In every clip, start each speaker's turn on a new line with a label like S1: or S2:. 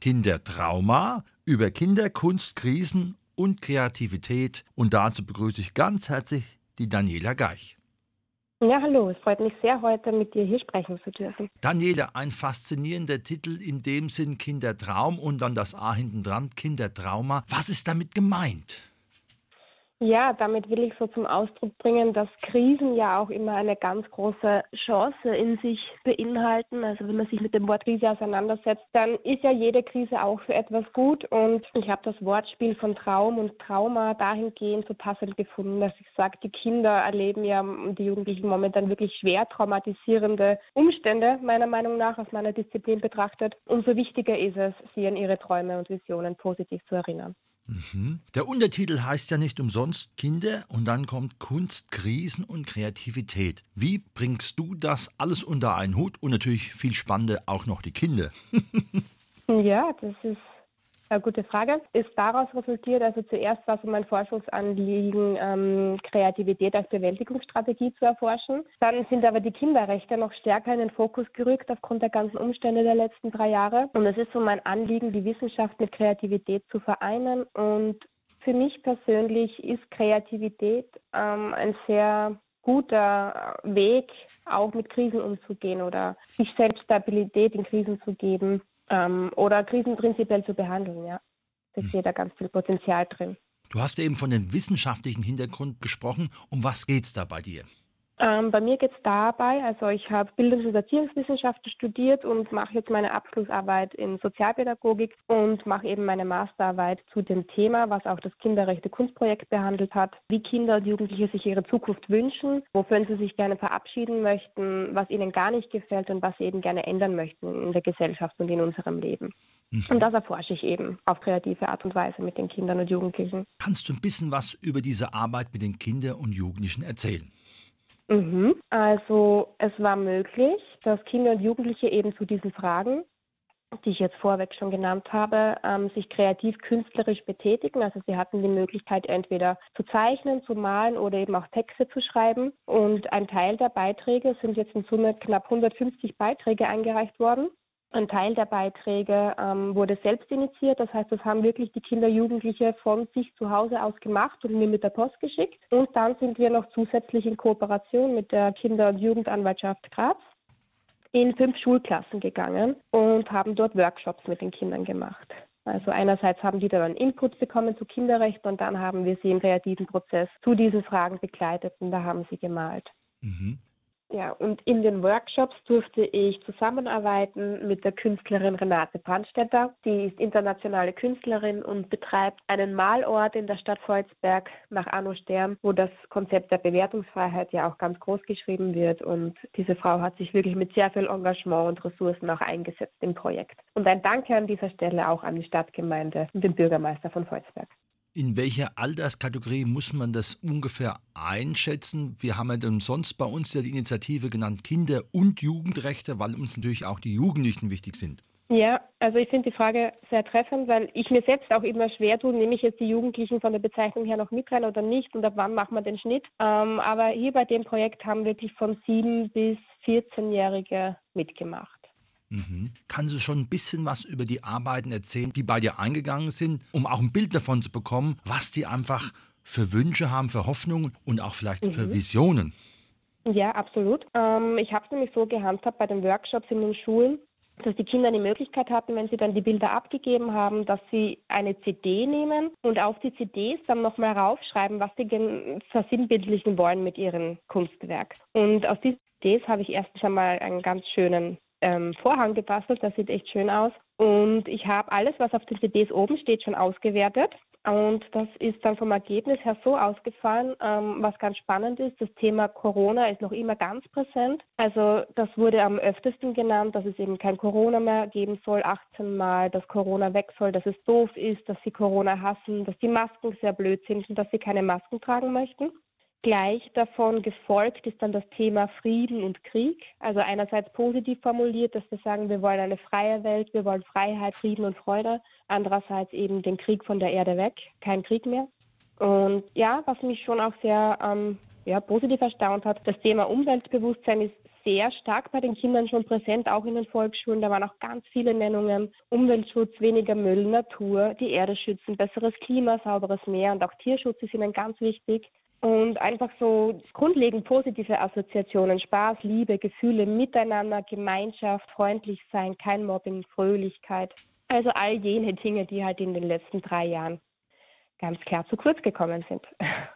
S1: Kindertrauma über Kinderkunst, Krisen und Kreativität. Und dazu begrüße ich ganz herzlich die Daniela Geich.
S2: Ja, hallo, es freut mich sehr, heute mit dir hier sprechen zu dürfen.
S1: Daniela, ein faszinierender Titel in dem Sinn Kindertraum und dann das A hinten dran, Kindertrauma. Was ist damit gemeint?
S2: Ja, damit will ich so zum Ausdruck bringen, dass Krisen ja auch immer eine ganz große Chance in sich beinhalten. Also wenn man sich mit dem Wort Krise auseinandersetzt, dann ist ja jede Krise auch für etwas gut. Und ich habe das Wortspiel von Traum und Trauma dahingehend so passend gefunden, dass ich sage, die Kinder erleben ja die Jugendlichen momentan wirklich schwer traumatisierende Umstände, meiner Meinung nach, aus meiner Disziplin betrachtet. Umso wichtiger ist es, sie an ihre Träume und Visionen positiv zu erinnern.
S1: Mhm. Der Untertitel heißt ja nicht umsonst Kinder und dann kommt Kunst, Krisen und Kreativität. Wie bringst du das alles unter einen Hut und natürlich viel spannender auch noch die Kinder?
S2: ja, das ist eine gute Frage. Ist daraus resultiert, also zuerst war so mein Forschungsanliegen, ähm, Kreativität als Bewältigungsstrategie zu erforschen. Dann sind aber die Kinderrechte noch stärker in den Fokus gerückt aufgrund der ganzen Umstände der letzten drei Jahre. Und es ist so mein Anliegen, die Wissenschaft mit Kreativität zu vereinen. Und für mich persönlich ist Kreativität ähm, ein sehr guter Weg, auch mit Krisen umzugehen oder sich selbst Stabilität in Krisen zu geben ähm, oder Krisen prinzipiell zu behandeln, ja. Da hm. sehe da ganz viel Potenzial drin.
S1: Du hast eben von dem wissenschaftlichen Hintergrund gesprochen. Um was geht es da bei dir?
S2: Ähm, bei mir geht es dabei, also ich habe Bildungs- und Erziehungswissenschaften studiert und mache jetzt meine Abschlussarbeit in Sozialpädagogik und mache eben meine Masterarbeit zu dem Thema, was auch das Kinderrechte Kunstprojekt behandelt hat, wie Kinder und Jugendliche sich ihre Zukunft wünschen, wovon sie sich gerne verabschieden möchten, was ihnen gar nicht gefällt und was sie eben gerne ändern möchten in der Gesellschaft und in unserem Leben. Mhm. Und das erforsche ich eben auf kreative Art und Weise mit den Kindern und Jugendlichen.
S1: Kannst du ein bisschen was über diese Arbeit mit den Kindern und Jugendlichen erzählen?
S2: Mhm. Also es war möglich, dass Kinder und Jugendliche eben zu diesen Fragen, die ich jetzt vorweg schon genannt habe, ähm, sich kreativ künstlerisch betätigen. Also sie hatten die Möglichkeit, entweder zu zeichnen, zu malen oder eben auch Texte zu schreiben. Und ein Teil der Beiträge sind jetzt in Summe knapp 150 Beiträge eingereicht worden. Ein Teil der Beiträge ähm, wurde selbst initiiert. Das heißt, das haben wirklich die Kinder, Jugendliche von sich zu Hause aus gemacht und mir mit der Post geschickt. Und dann sind wir noch zusätzlich in Kooperation mit der Kinder- und Jugendanwaltschaft Graz in fünf Schulklassen gegangen und haben dort Workshops mit den Kindern gemacht. Also einerseits haben die dann Input bekommen zu Kinderrechten und dann haben wir sie im kreativen Prozess zu diesen Fragen begleitet und da haben sie gemalt. Mhm. Ja, und in den Workshops durfte ich zusammenarbeiten mit der Künstlerin Renate Brandstetter. Die ist internationale Künstlerin und betreibt einen Malort in der Stadt Volzberg nach Arno Stern, wo das Konzept der Bewertungsfreiheit ja auch ganz groß geschrieben wird. Und diese Frau hat sich wirklich mit sehr viel Engagement und Ressourcen auch eingesetzt im Projekt. Und ein Danke an dieser Stelle auch an die Stadtgemeinde und den Bürgermeister von Volzberg.
S1: In welcher Alterskategorie muss man das ungefähr einschätzen? Wir haben ja dann sonst bei uns ja die Initiative genannt Kinder- und Jugendrechte, weil uns natürlich auch die Jugendlichen wichtig sind.
S2: Ja, also ich finde die Frage sehr treffend, weil ich mir selbst auch immer schwer tue, nehme ich jetzt die Jugendlichen von der Bezeichnung her noch mit rein oder nicht und ab wann macht man den Schnitt. Ähm, aber hier bei dem Projekt haben wirklich von sieben bis 14-Jährige mitgemacht.
S1: Mhm. Kannst du schon ein bisschen was über die Arbeiten erzählen, die bei dir eingegangen sind, um auch ein Bild davon zu bekommen, was die einfach für Wünsche haben, für Hoffnungen und auch vielleicht mhm. für Visionen?
S2: Ja, absolut. Ähm, ich habe es nämlich so gehandhabt bei den Workshops in den Schulen, dass die Kinder die Möglichkeit hatten, wenn sie dann die Bilder abgegeben haben, dass sie eine CD nehmen und auf die CDs dann nochmal raufschreiben, was sie versinnbildlichen wollen mit ihrem Kunstwerk. Und aus diesen CDs habe ich erstens einmal einen ganz schönen ähm, Vorhang gebastelt. Das sieht echt schön aus. Und ich habe alles, was auf den CDs oben steht, schon ausgewertet. Und das ist dann vom Ergebnis her so ausgefallen, ähm, was ganz spannend ist. Das Thema Corona ist noch immer ganz präsent. Also das wurde am öftesten genannt, dass es eben kein Corona mehr geben soll, 18 Mal, dass Corona weg soll, dass es doof ist, dass sie Corona hassen, dass die Masken sehr blöd sind und dass sie keine Masken tragen möchten. Gleich davon gefolgt ist dann das Thema Frieden und Krieg. Also einerseits positiv formuliert, dass wir sagen, wir wollen eine freie Welt, wir wollen Freiheit, Frieden und Freude. Andererseits eben den Krieg von der Erde weg, kein Krieg mehr. Und ja, was mich schon auch sehr ähm, ja, positiv erstaunt hat, das Thema Umweltbewusstsein ist sehr stark bei den Kindern schon präsent, auch in den Volksschulen. Da waren auch ganz viele Nennungen. Umweltschutz, weniger Müll, Natur, die Erde schützen, besseres Klima, sauberes Meer und auch Tierschutz ist ihnen ganz wichtig und einfach so grundlegend positive Assoziationen, Spaß, Liebe, Gefühle, Miteinander, Gemeinschaft, freundlich sein, kein Mobbing, Fröhlichkeit. Also all jene Dinge, die halt in den letzten drei Jahren ganz klar zu kurz gekommen sind.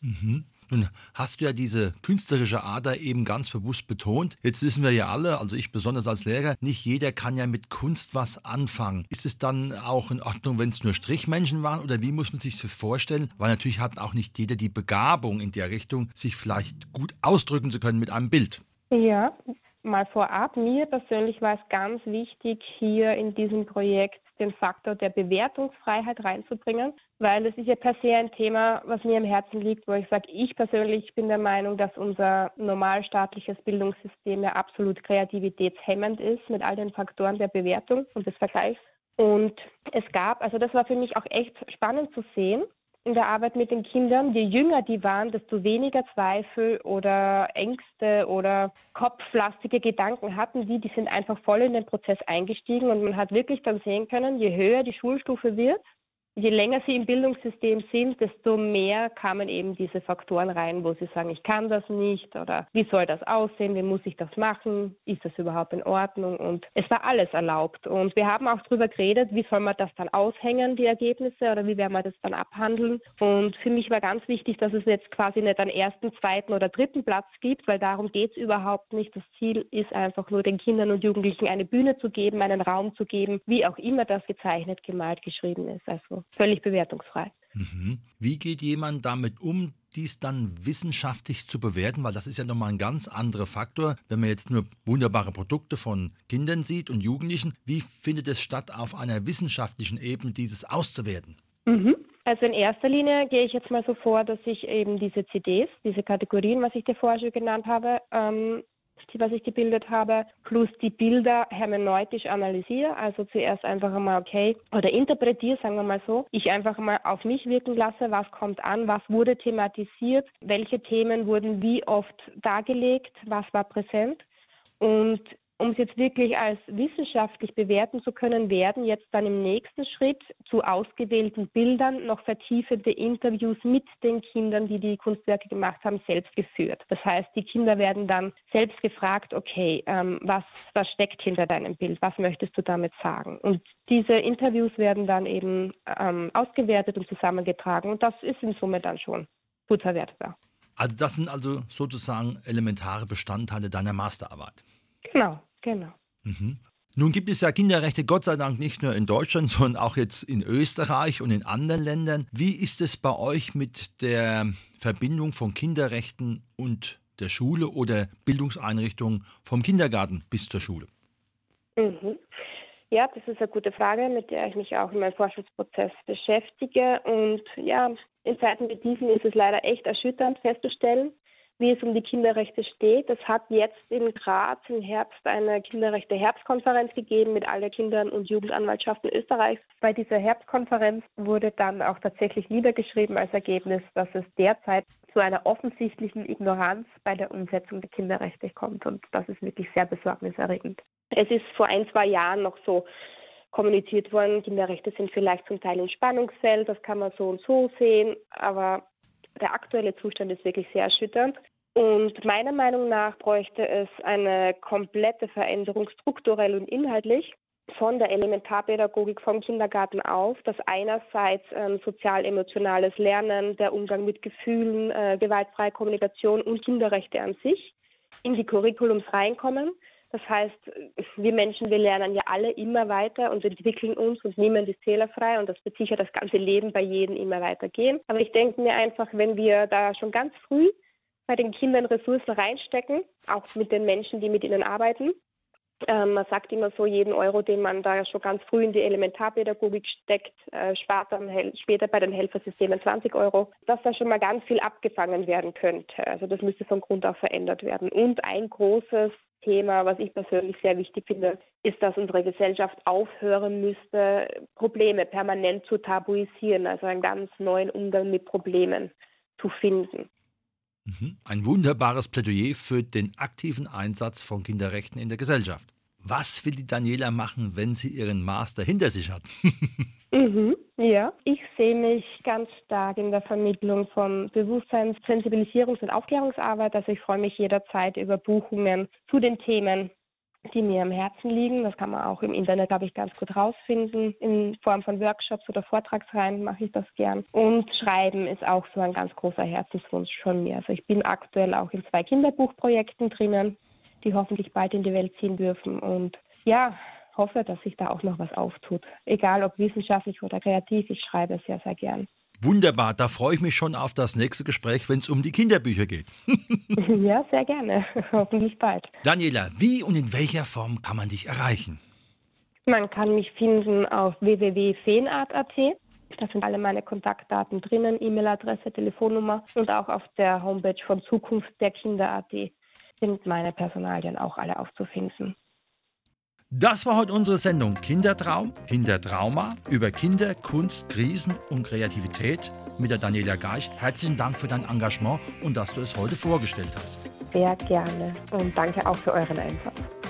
S1: Mhm. Nun hast du ja diese künstlerische Ader eben ganz bewusst betont. Jetzt wissen wir ja alle, also ich besonders als Lehrer, nicht jeder kann ja mit Kunst was anfangen. Ist es dann auch in Ordnung, wenn es nur Strichmenschen waren oder wie muss man sich das vorstellen? Weil natürlich hat auch nicht jeder die Begabung in der Richtung, sich vielleicht gut ausdrücken zu können mit einem Bild.
S2: Ja, mal vorab, mir persönlich war es ganz wichtig, hier in diesem Projekt den Faktor der Bewertungsfreiheit reinzubringen, weil es ist ja per se ein Thema, was mir am Herzen liegt, wo ich sage, ich persönlich bin der Meinung, dass unser normalstaatliches Bildungssystem ja absolut kreativitätshemmend ist mit all den Faktoren der Bewertung und des Vergleichs. Und es gab, also das war für mich auch echt spannend zu sehen, in der Arbeit mit den Kindern, je jünger die waren, desto weniger Zweifel oder Ängste oder kopflastige Gedanken hatten die. Die sind einfach voll in den Prozess eingestiegen und man hat wirklich dann sehen können, je höher die Schulstufe wird, je länger sie im Bildungssystem sind, desto mehr kamen eben diese Faktoren rein, wo sie sagen, ich kann das nicht oder wie soll das aussehen, wie muss ich das machen, ist das überhaupt in Ordnung und es war alles erlaubt und wir haben auch darüber geredet, wie soll man das dann aushängen, die Ergebnisse oder wie werden wir das dann abhandeln und für mich war ganz wichtig, dass es jetzt quasi nicht einen ersten, zweiten oder dritten Platz gibt, weil darum geht es überhaupt nicht. Das Ziel ist einfach nur den Kindern und Jugendlichen eine Bühne zu geben, einen Raum zu geben, wie auch immer das gezeichnet, gemalt, geschrieben ist. Also völlig bewertungsfrei.
S1: Mhm. Wie geht jemand damit um, dies dann wissenschaftlich zu bewerten? Weil das ist ja nochmal ein ganz anderer Faktor. Wenn man jetzt nur wunderbare Produkte von Kindern sieht und Jugendlichen, wie findet es statt, auf einer wissenschaftlichen Ebene dieses auszuwerten?
S2: Mhm. Also in erster Linie gehe ich jetzt mal so vor, dass ich eben diese CDs, diese Kategorien, was ich dir vorher schon genannt habe, ähm, was ich gebildet habe, plus die Bilder hermeneutisch analysiere. Also zuerst einfach einmal, okay, oder interpretiere, sagen wir mal so. Ich einfach mal auf mich wirken lasse, was kommt an, was wurde thematisiert, welche Themen wurden wie oft dargelegt, was war präsent. Und um es jetzt wirklich als wissenschaftlich bewerten zu können, werden jetzt dann im nächsten Schritt zu ausgewählten Bildern noch vertiefende Interviews mit den Kindern, die die Kunstwerke gemacht haben, selbst geführt. Das heißt, die Kinder werden dann selbst gefragt, okay, ähm, was, was steckt hinter deinem Bild? Was möchtest du damit sagen? Und diese Interviews werden dann eben ähm, ausgewertet und zusammengetragen und das ist in Summe dann schon gut verwertbar.
S1: Also das sind also sozusagen elementare Bestandteile deiner Masterarbeit.
S2: Genau. Genau.
S1: Mhm. Nun gibt es ja Kinderrechte Gott sei Dank nicht nur in Deutschland, sondern auch jetzt in Österreich und in anderen Ländern. Wie ist es bei euch mit der Verbindung von Kinderrechten und der Schule oder Bildungseinrichtungen vom Kindergarten bis zur Schule?
S2: Mhm. Ja, das ist eine gute Frage, mit der ich mich auch in meinem Forschungsprozess beschäftige. Und ja, in Zeiten wie diesen ist es leider echt erschütternd festzustellen, wie es um die Kinderrechte steht. Es hat jetzt in Graz im Herbst eine Kinderrechte-Herbstkonferenz gegeben mit allen Kindern und Jugendanwaltschaften Österreichs. Bei dieser Herbstkonferenz wurde dann auch tatsächlich niedergeschrieben als Ergebnis, dass es derzeit zu einer offensichtlichen Ignoranz bei der Umsetzung der Kinderrechte kommt. Und das ist wirklich sehr besorgniserregend. Es ist vor ein, zwei Jahren noch so kommuniziert worden, Kinderrechte sind vielleicht zum Teil im Spannungsfeld, das kann man so und so sehen, aber der aktuelle Zustand ist wirklich sehr erschütternd. Und meiner Meinung nach bräuchte es eine komplette Veränderung strukturell und inhaltlich von der Elementarpädagogik vom Kindergarten auf, dass einerseits ähm, sozial-emotionales Lernen, der Umgang mit Gefühlen, äh, gewaltfreie Kommunikation und Kinderrechte an sich in die Curriculums reinkommen, Das heißt, wir Menschen, wir lernen ja alle immer weiter und entwickeln uns und niemand ist fehlerfrei und das wird sicher das ganze Leben bei jedem immer weitergehen. Aber ich denke mir einfach, wenn wir da schon ganz früh bei den Kindern Ressourcen reinstecken, auch mit den Menschen, die mit ihnen arbeiten, ähm, man sagt immer so, jeden Euro, den man da schon ganz früh in die Elementarpädagogik steckt, äh, spart dann später bei den Helfersystemen 20 Euro, dass da schon mal ganz viel abgefangen werden könnte. Also das müsste von Grund auf verändert werden. Und ein großes Thema, was ich persönlich sehr wichtig finde, ist, dass unsere Gesellschaft aufhören müsste, Probleme permanent zu tabuisieren, also einen ganz neuen Umgang mit Problemen zu finden.
S1: Mhm. Ein wunderbares Plädoyer für den aktiven Einsatz von Kinderrechten in der Gesellschaft. Was will die Daniela machen, wenn sie ihren Master hinter sich hat?
S2: mhm, ja, ich sehe mich ganz stark in der Vermittlung von Bewusstseins-, Sensibilisierungs- und Aufklärungsarbeit. Also ich freue mich jederzeit über Buchungen zu den Themen, die mir am Herzen liegen. Das kann man auch im Internet, glaube ich, ganz gut rausfinden. In Form von Workshops oder Vortragsreihen mache ich das gern. Und Schreiben ist auch so ein ganz großer Herzenswunsch von mir. Also ich bin aktuell auch in zwei Kinderbuchprojekten drinnen, die hoffentlich bald in die Welt ziehen dürfen. Und ja, hoffe, dass sich da auch noch was auftut. Egal ob wissenschaftlich oder kreativ, ich schreibe sehr, sehr gern.
S1: Wunderbar, da freue ich mich schon auf das nächste Gespräch, wenn es um die Kinderbücher geht.
S2: ja, sehr gerne. Hoffentlich bald.
S1: Daniela, wie und in welcher Form kann man dich erreichen?
S2: Man kann mich finden auf www.feenart.at. Da sind alle meine Kontaktdaten drinnen, E-Mail-Adresse, Telefonnummer und auch auf der Homepage von Zukunft der Kinder.at sind meine Personalien auch alle aufzufinden.
S1: Das war heute unsere Sendung Kindertraum, Kindertrauma über Kinder, Kunst, Krisen und Kreativität mit der Daniela Gaich. Herzlichen Dank für dein Engagement und dass du es heute vorgestellt hast.
S2: Sehr gerne und danke auch für euren Einsatz.